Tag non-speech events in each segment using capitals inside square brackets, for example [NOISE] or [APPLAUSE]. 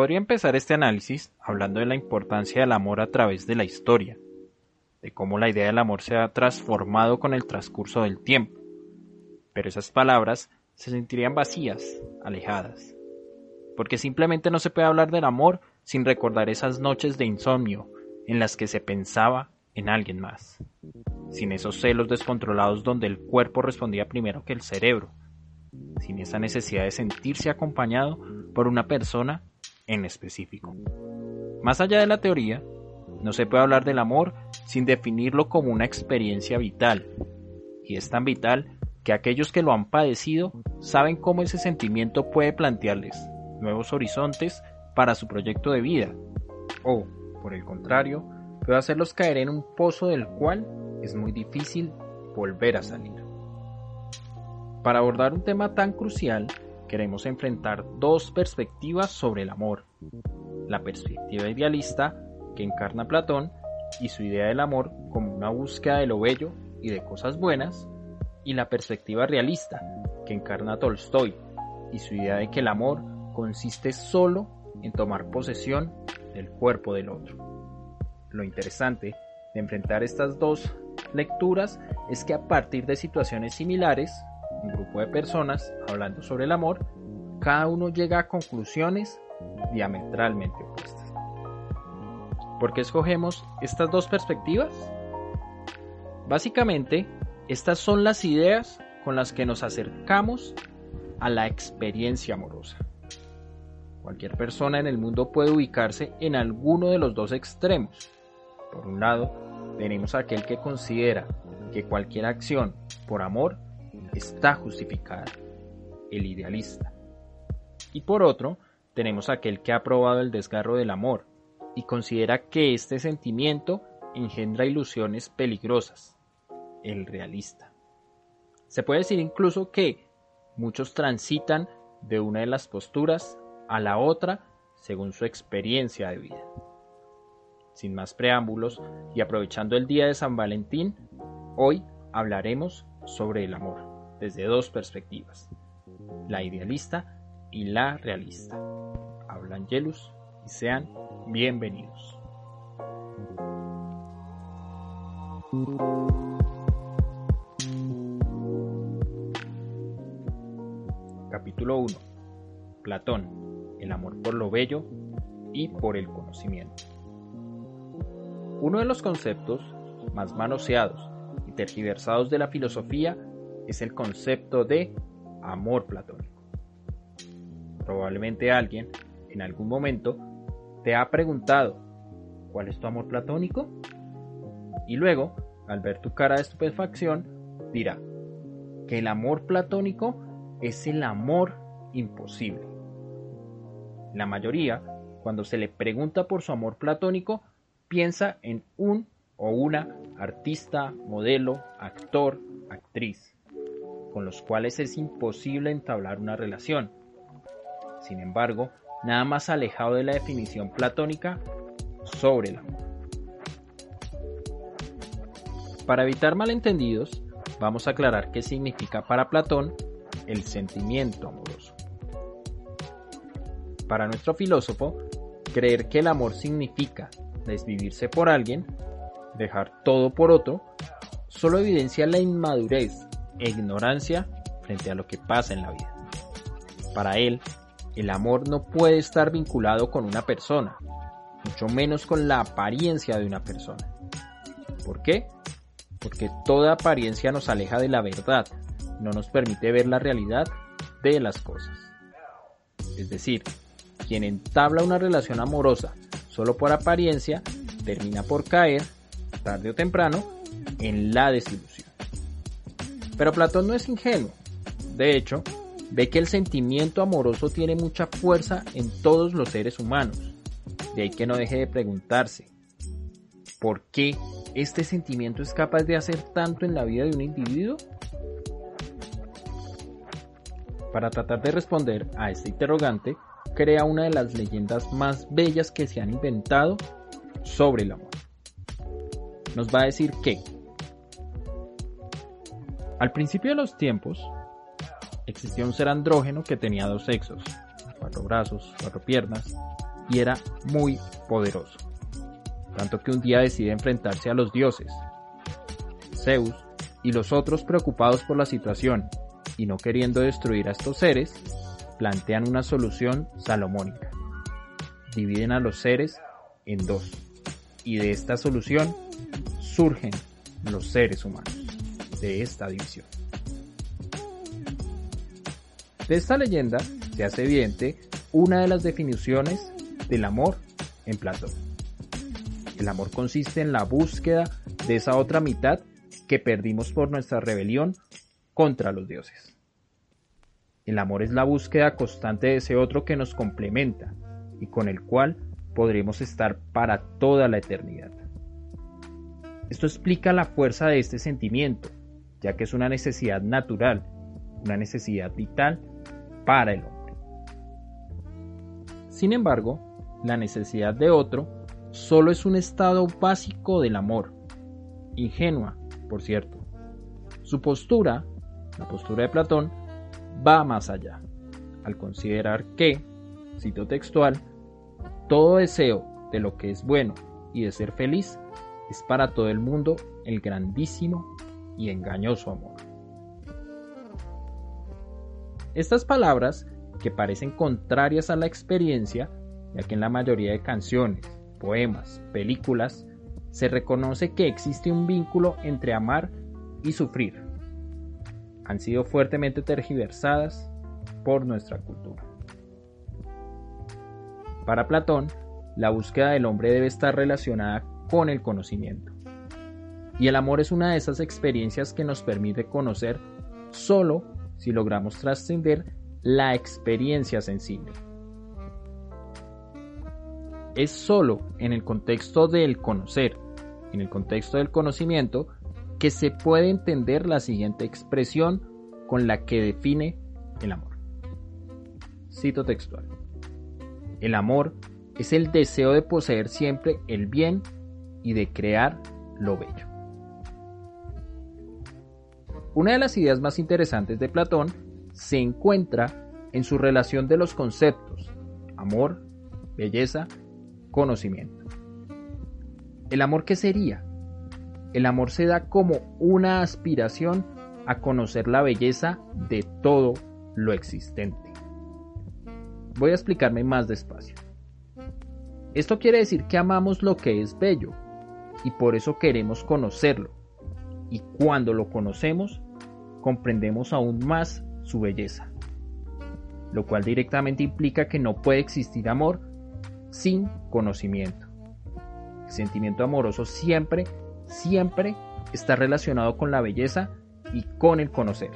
podría empezar este análisis hablando de la importancia del amor a través de la historia, de cómo la idea del amor se ha transformado con el transcurso del tiempo. Pero esas palabras se sentirían vacías, alejadas, porque simplemente no se puede hablar del amor sin recordar esas noches de insomnio en las que se pensaba en alguien más, sin esos celos descontrolados donde el cuerpo respondía primero que el cerebro, sin esa necesidad de sentirse acompañado por una persona en específico. Más allá de la teoría, no se puede hablar del amor sin definirlo como una experiencia vital, y es tan vital que aquellos que lo han padecido saben cómo ese sentimiento puede plantearles nuevos horizontes para su proyecto de vida, o, por el contrario, puede hacerlos caer en un pozo del cual es muy difícil volver a salir. Para abordar un tema tan crucial, queremos enfrentar dos perspectivas sobre el amor. La perspectiva idealista, que encarna Platón, y su idea del amor como una búsqueda de lo bello y de cosas buenas, y la perspectiva realista, que encarna Tolstoy, y su idea de que el amor consiste solo en tomar posesión del cuerpo del otro. Lo interesante de enfrentar estas dos lecturas es que a partir de situaciones similares un grupo de personas hablando sobre el amor, cada uno llega a conclusiones diametralmente opuestas. ¿Por qué escogemos estas dos perspectivas? Básicamente, estas son las ideas con las que nos acercamos a la experiencia amorosa. Cualquier persona en el mundo puede ubicarse en alguno de los dos extremos. Por un lado, tenemos aquel que considera que cualquier acción por amor está justificada, el idealista. Y por otro, tenemos aquel que ha probado el desgarro del amor y considera que este sentimiento engendra ilusiones peligrosas, el realista. Se puede decir incluso que muchos transitan de una de las posturas a la otra según su experiencia de vida. Sin más preámbulos y aprovechando el día de San Valentín, hoy hablaremos sobre el amor desde dos perspectivas, la idealista y la realista. Hablan Yelus y sean bienvenidos. Capítulo 1. Platón, el amor por lo bello y por el conocimiento. Uno de los conceptos más manoseados y tergiversados de la filosofía es el concepto de amor platónico. Probablemente alguien en algún momento te ha preguntado, ¿cuál es tu amor platónico? Y luego, al ver tu cara de estupefacción, dirá que el amor platónico es el amor imposible. La mayoría, cuando se le pregunta por su amor platónico, piensa en un o una artista, modelo, actor, actriz con los cuales es imposible entablar una relación. Sin embargo, nada más alejado de la definición platónica sobre el amor. Para evitar malentendidos, vamos a aclarar qué significa para Platón el sentimiento amoroso. Para nuestro filósofo, creer que el amor significa desvivirse por alguien, dejar todo por otro, solo evidencia la inmadurez ignorancia frente a lo que pasa en la vida. Para él, el amor no puede estar vinculado con una persona, mucho menos con la apariencia de una persona. ¿Por qué? Porque toda apariencia nos aleja de la verdad, no nos permite ver la realidad de las cosas. Es decir, quien entabla una relación amorosa solo por apariencia termina por caer, tarde o temprano, en la desilusión. Pero Platón no es ingenuo. De hecho, ve que el sentimiento amoroso tiene mucha fuerza en todos los seres humanos. De ahí que no deje de preguntarse, ¿por qué este sentimiento es capaz de hacer tanto en la vida de un individuo? Para tratar de responder a este interrogante, crea una de las leyendas más bellas que se han inventado sobre el amor. Nos va a decir que al principio de los tiempos, existía un ser andrógeno que tenía dos sexos, cuatro brazos, cuatro piernas, y era muy poderoso, tanto que un día decide enfrentarse a los dioses. Zeus y los otros preocupados por la situación y no queriendo destruir a estos seres, plantean una solución salomónica. Dividen a los seres en dos y de esta solución surgen los seres humanos de esta división. De esta leyenda se hace evidente una de las definiciones del amor en Platón. El amor consiste en la búsqueda de esa otra mitad que perdimos por nuestra rebelión contra los dioses. El amor es la búsqueda constante de ese otro que nos complementa y con el cual podremos estar para toda la eternidad. Esto explica la fuerza de este sentimiento, ya que es una necesidad natural, una necesidad vital para el hombre. Sin embargo, la necesidad de otro solo es un estado básico del amor, ingenua, por cierto. Su postura, la postura de Platón, va más allá, al considerar que, cito textual, todo deseo de lo que es bueno y de ser feliz es para todo el mundo el grandísimo y engañoso amor. Estas palabras, que parecen contrarias a la experiencia, ya que en la mayoría de canciones, poemas, películas, se reconoce que existe un vínculo entre amar y sufrir, han sido fuertemente tergiversadas por nuestra cultura. Para Platón, la búsqueda del hombre debe estar relacionada con el conocimiento. Y el amor es una de esas experiencias que nos permite conocer solo si logramos trascender la experiencia sensible. Es solo en el contexto del conocer, en el contexto del conocimiento, que se puede entender la siguiente expresión con la que define el amor. Cito textual. El amor es el deseo de poseer siempre el bien y de crear lo bello. Una de las ideas más interesantes de Platón se encuentra en su relación de los conceptos amor, belleza, conocimiento. ¿El amor qué sería? El amor se da como una aspiración a conocer la belleza de todo lo existente. Voy a explicarme más despacio. Esto quiere decir que amamos lo que es bello y por eso queremos conocerlo. Y cuando lo conocemos, comprendemos aún más su belleza. Lo cual directamente implica que no puede existir amor sin conocimiento. El sentimiento amoroso siempre, siempre está relacionado con la belleza y con el conocer.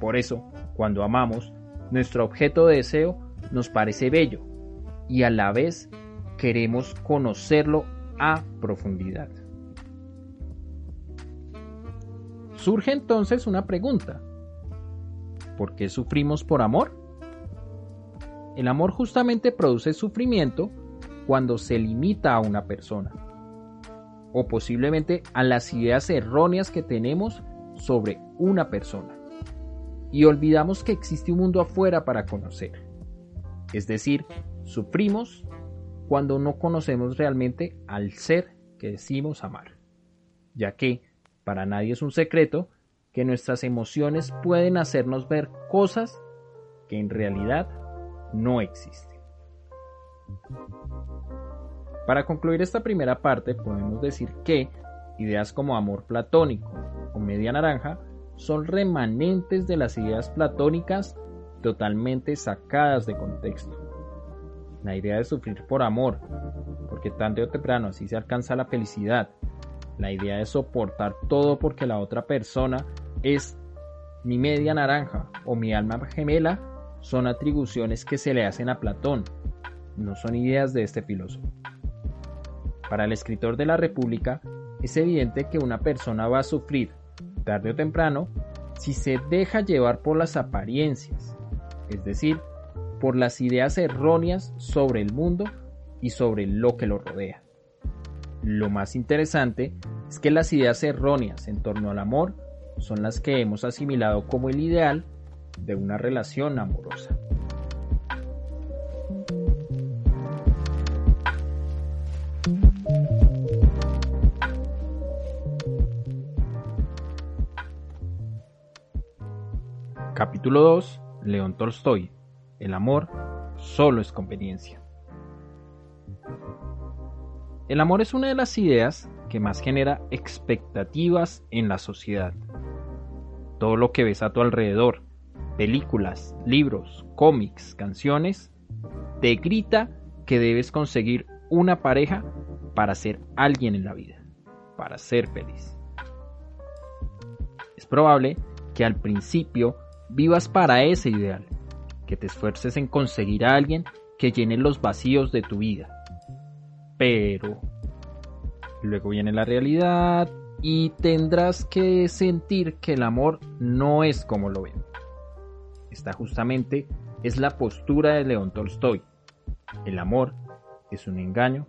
Por eso, cuando amamos, nuestro objeto de deseo nos parece bello y a la vez queremos conocerlo a profundidad. Surge entonces una pregunta. ¿Por qué sufrimos por amor? El amor justamente produce sufrimiento cuando se limita a una persona o posiblemente a las ideas erróneas que tenemos sobre una persona y olvidamos que existe un mundo afuera para conocer. Es decir, sufrimos cuando no conocemos realmente al ser que decimos amar, ya que para nadie es un secreto que nuestras emociones pueden hacernos ver cosas que en realidad no existen. Para concluir esta primera parte podemos decir que ideas como amor platónico o media naranja son remanentes de las ideas platónicas totalmente sacadas de contexto. La idea de sufrir por amor, porque tarde o temprano así se alcanza la felicidad. La idea de soportar todo porque la otra persona es mi media naranja o mi alma gemela son atribuciones que se le hacen a Platón, no son ideas de este filósofo. Para el escritor de la República, es evidente que una persona va a sufrir tarde o temprano, si se deja llevar por las apariencias, es decir, por las ideas erróneas sobre el mundo y sobre lo que lo rodea. Lo más interesante es que las ideas erróneas en torno al amor son las que hemos asimilado como el ideal de una relación amorosa. Capítulo 2. León Tolstoy. El amor solo es conveniencia. El amor es una de las ideas que más genera expectativas en la sociedad. Todo lo que ves a tu alrededor, películas, libros, cómics, canciones, te grita que debes conseguir una pareja para ser alguien en la vida, para ser feliz. Es probable que al principio vivas para ese ideal, que te esfuerces en conseguir a alguien que llene los vacíos de tu vida. Pero luego viene la realidad y tendrás que sentir que el amor no es como lo ven. Esta justamente es la postura de León Tolstoy. El amor es un engaño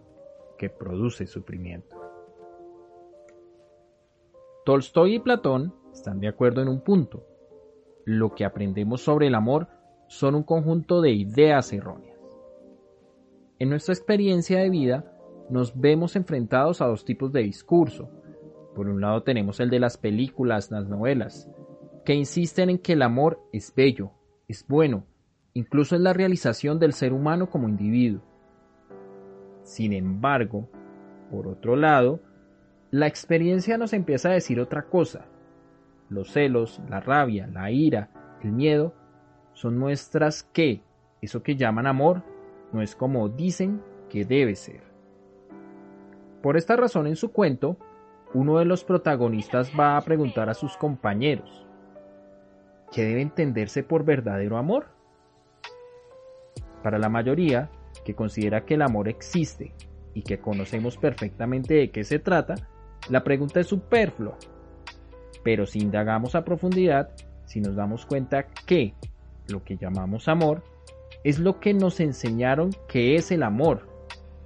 que produce sufrimiento. Tolstoy y Platón están de acuerdo en un punto. Lo que aprendemos sobre el amor son un conjunto de ideas erróneas. En nuestra experiencia de vida nos vemos enfrentados a dos tipos de discurso. Por un lado tenemos el de las películas, las novelas, que insisten en que el amor es bello, es bueno, incluso es la realización del ser humano como individuo. Sin embargo, por otro lado, la experiencia nos empieza a decir otra cosa. Los celos, la rabia, la ira, el miedo son muestras que eso que llaman amor no es como dicen que debe ser. Por esta razón en su cuento, uno de los protagonistas va a preguntar a sus compañeros, ¿qué debe entenderse por verdadero amor? Para la mayoría, que considera que el amor existe y que conocemos perfectamente de qué se trata, la pregunta es superflua. Pero si indagamos a profundidad, si nos damos cuenta que lo que llamamos amor es lo que nos enseñaron que es el amor,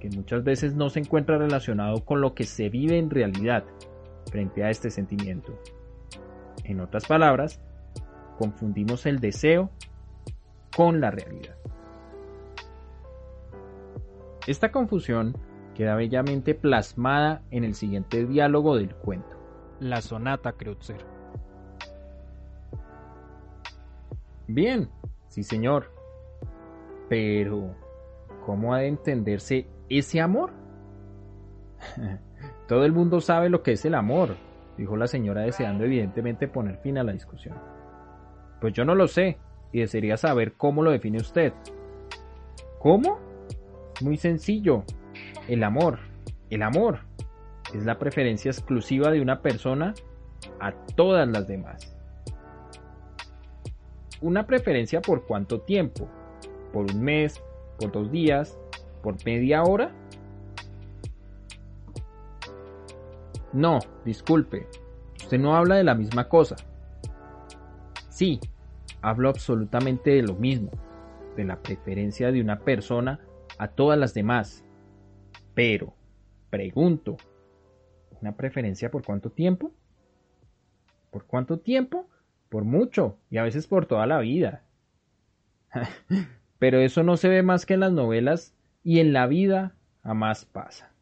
que muchas veces no se encuentra relacionado con lo que se vive en realidad frente a este sentimiento. En otras palabras, confundimos el deseo con la realidad. Esta confusión queda bellamente plasmada en el siguiente diálogo del cuento. La sonata Kreutzer. Bien, sí señor. Pero, ¿cómo ha de entenderse ese amor? [LAUGHS] Todo el mundo sabe lo que es el amor, dijo la señora deseando evidentemente poner fin a la discusión. Pues yo no lo sé, y desearía saber cómo lo define usted. ¿Cómo? Muy sencillo. El amor. El amor es la preferencia exclusiva de una persona a todas las demás. Una preferencia por cuánto tiempo. Por un mes, por dos días, por media hora. No, disculpe. Usted no habla de la misma cosa. Sí, hablo absolutamente de lo mismo, de la preferencia de una persona a todas las demás. Pero, pregunto, ¿una preferencia por cuánto tiempo? ¿Por cuánto tiempo? Por mucho, y a veces por toda la vida. [LAUGHS] Pero eso no se ve más que en las novelas y en la vida jamás pasa.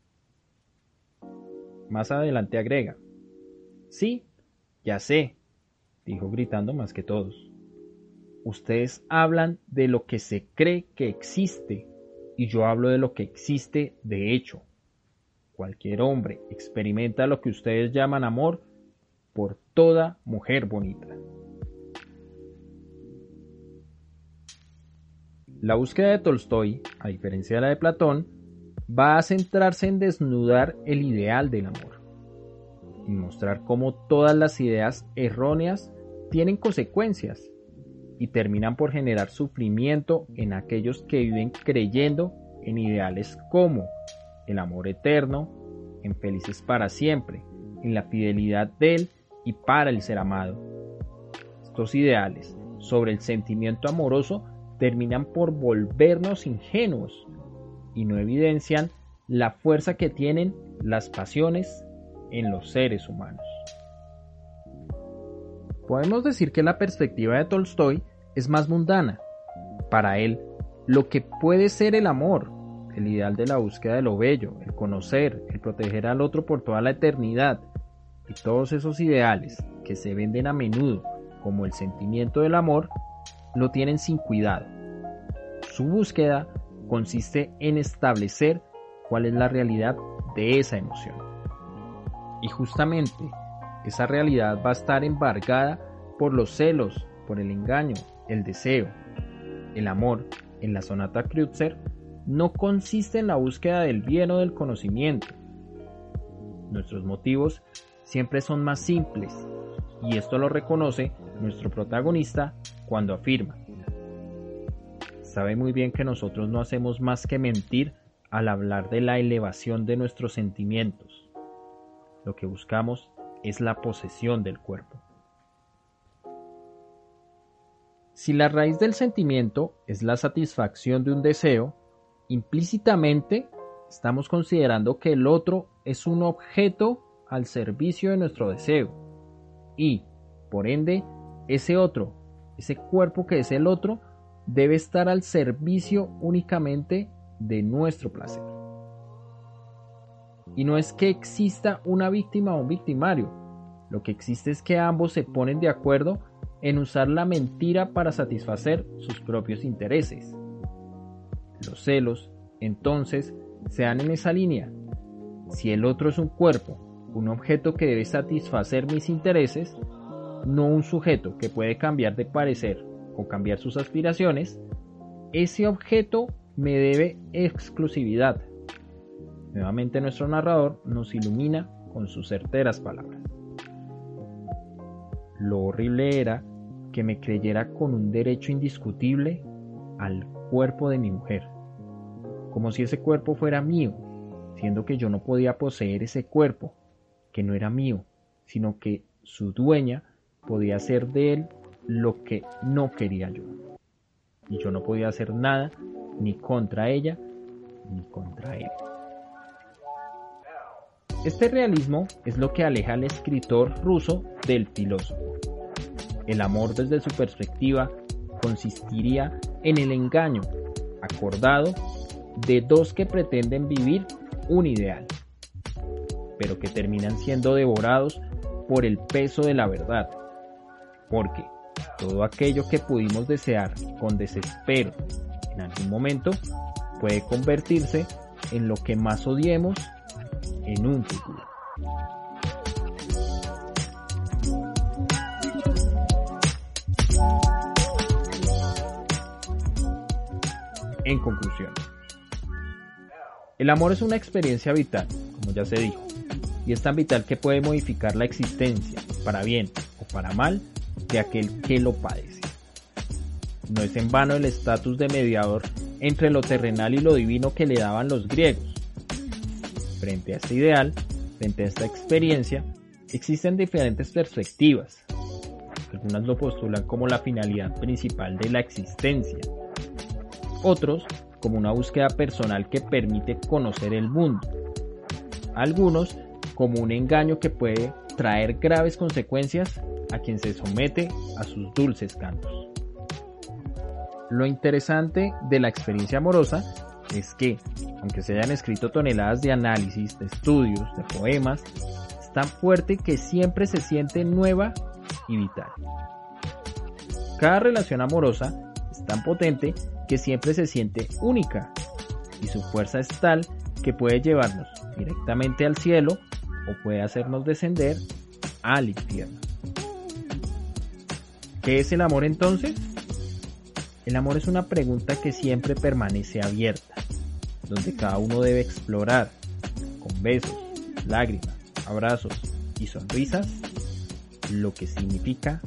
Más adelante agrega, sí, ya sé, dijo gritando más que todos. Ustedes hablan de lo que se cree que existe y yo hablo de lo que existe de hecho. Cualquier hombre experimenta lo que ustedes llaman amor por toda mujer bonita. La búsqueda de Tolstoy, a diferencia de la de Platón, va a centrarse en desnudar el ideal del amor y mostrar cómo todas las ideas erróneas tienen consecuencias y terminan por generar sufrimiento en aquellos que viven creyendo en ideales como el amor eterno, en felices para siempre, en la fidelidad de él y para el ser amado. Estos ideales sobre el sentimiento amoroso terminan por volvernos ingenuos y no evidencian la fuerza que tienen las pasiones en los seres humanos. Podemos decir que la perspectiva de Tolstoy es más mundana. Para él, lo que puede ser el amor, el ideal de la búsqueda de lo bello, el conocer, el proteger al otro por toda la eternidad, y todos esos ideales que se venden a menudo como el sentimiento del amor, lo tienen sin cuidado. Su búsqueda consiste en establecer cuál es la realidad de esa emoción. Y justamente esa realidad va a estar embargada por los celos, por el engaño, el deseo. El amor, en la sonata Kreutzer, no consiste en la búsqueda del bien o del conocimiento. Nuestros motivos siempre son más simples, y esto lo reconoce nuestro protagonista cuando afirma. Sabe muy bien que nosotros no hacemos más que mentir al hablar de la elevación de nuestros sentimientos. Lo que buscamos es la posesión del cuerpo. Si la raíz del sentimiento es la satisfacción de un deseo, implícitamente estamos considerando que el otro es un objeto al servicio de nuestro deseo y, por ende, ese otro, ese cuerpo que es el otro, debe estar al servicio únicamente de nuestro placer. Y no es que exista una víctima o un victimario, lo que existe es que ambos se ponen de acuerdo en usar la mentira para satisfacer sus propios intereses. Los celos, entonces, se dan en esa línea. Si el otro es un cuerpo, un objeto que debe satisfacer mis intereses, no un sujeto que puede cambiar de parecer o cambiar sus aspiraciones, ese objeto me debe exclusividad. Nuevamente nuestro narrador nos ilumina con sus certeras palabras. Lo horrible era que me creyera con un derecho indiscutible al cuerpo de mi mujer, como si ese cuerpo fuera mío, siendo que yo no podía poseer ese cuerpo, que no era mío, sino que su dueña podía hacer de él lo que no quería yo. Y yo no podía hacer nada ni contra ella ni contra él. Este realismo es lo que aleja al escritor ruso del filósofo. El amor desde su perspectiva consistiría en el engaño acordado de dos que pretenden vivir un ideal, pero que terminan siendo devorados por el peso de la verdad porque todo aquello que pudimos desear con desespero en algún momento puede convertirse en lo que más odiemos en un futuro. En conclusión, el amor es una experiencia vital, como ya se dijo, y es tan vital que puede modificar la existencia, para bien o para mal, de aquel que lo padece. No es en vano el estatus de mediador entre lo terrenal y lo divino que le daban los griegos. Frente a este ideal, frente a esta experiencia, existen diferentes perspectivas. Algunas lo postulan como la finalidad principal de la existencia. Otros como una búsqueda personal que permite conocer el mundo. Algunos como un engaño que puede traer graves consecuencias a quien se somete a sus dulces cantos. Lo interesante de la experiencia amorosa es que, aunque se hayan escrito toneladas de análisis, de estudios, de poemas, es tan fuerte que siempre se siente nueva y vital. Cada relación amorosa es tan potente que siempre se siente única y su fuerza es tal que puede llevarnos directamente al cielo o puede hacernos descender al infierno. ¿Qué es el amor entonces? El amor es una pregunta que siempre permanece abierta, donde cada uno debe explorar, con besos, lágrimas, abrazos y sonrisas, lo que significa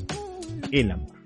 el amor.